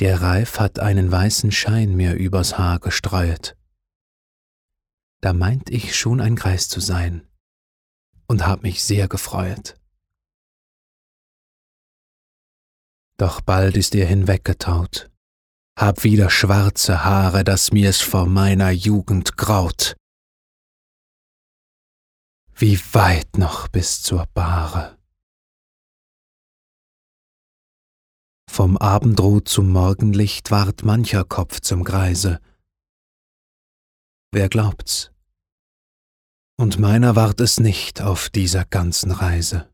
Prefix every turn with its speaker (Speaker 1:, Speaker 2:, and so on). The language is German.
Speaker 1: Der Reif hat einen weißen Schein mir übers Haar gestreuet. Da meint ich schon ein Greis zu sein und hab mich sehr gefreuet. Doch bald ist er hinweggetaut, hab wieder schwarze Haare, dass mir's vor meiner Jugend graut. Wie weit noch bis zur Bahre. Vom Abendrot zum Morgenlicht ward mancher Kopf zum Greise. Wer glaubt's? Und meiner ward es nicht auf dieser ganzen Reise.